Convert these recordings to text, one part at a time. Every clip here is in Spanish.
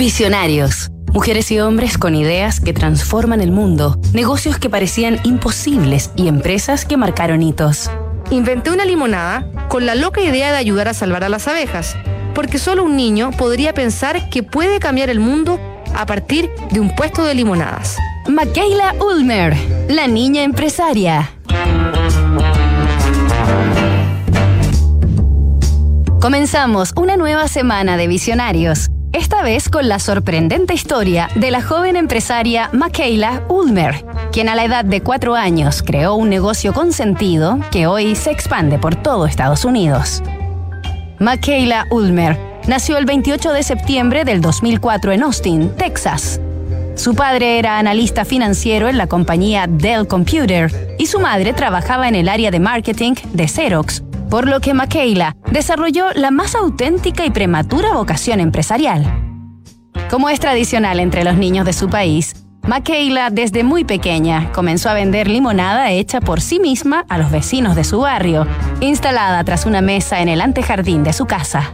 Visionarios. Mujeres y hombres con ideas que transforman el mundo, negocios que parecían imposibles y empresas que marcaron hitos. Inventé una limonada con la loca idea de ayudar a salvar a las abejas, porque solo un niño podría pensar que puede cambiar el mundo a partir de un puesto de limonadas. Michaela Ulmer, la niña empresaria. Comenzamos una nueva semana de visionarios, esta vez con la sorprendente historia de la joven empresaria Michaela Ulmer, quien a la edad de cuatro años creó un negocio con sentido que hoy se expande por todo Estados Unidos. Michaela Ulmer nació el 28 de septiembre del 2004 en Austin, Texas. Su padre era analista financiero en la compañía Dell Computer y su madre trabajaba en el área de marketing de Xerox, por lo que Michaela desarrolló la más auténtica y prematura vocación empresarial. Como es tradicional entre los niños de su país, Michaela desde muy pequeña comenzó a vender limonada hecha por sí misma a los vecinos de su barrio, instalada tras una mesa en el antejardín de su casa.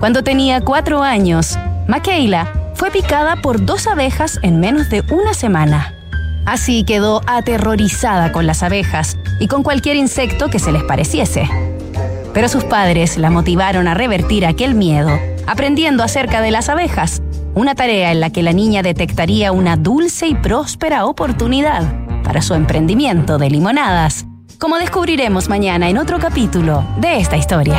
Cuando tenía cuatro años, Michaela fue picada por dos abejas en menos de una semana. Así quedó aterrorizada con las abejas y con cualquier insecto que se les pareciese. Pero sus padres la motivaron a revertir aquel miedo, aprendiendo acerca de las abejas, una tarea en la que la niña detectaría una dulce y próspera oportunidad para su emprendimiento de limonadas, como descubriremos mañana en otro capítulo de esta historia.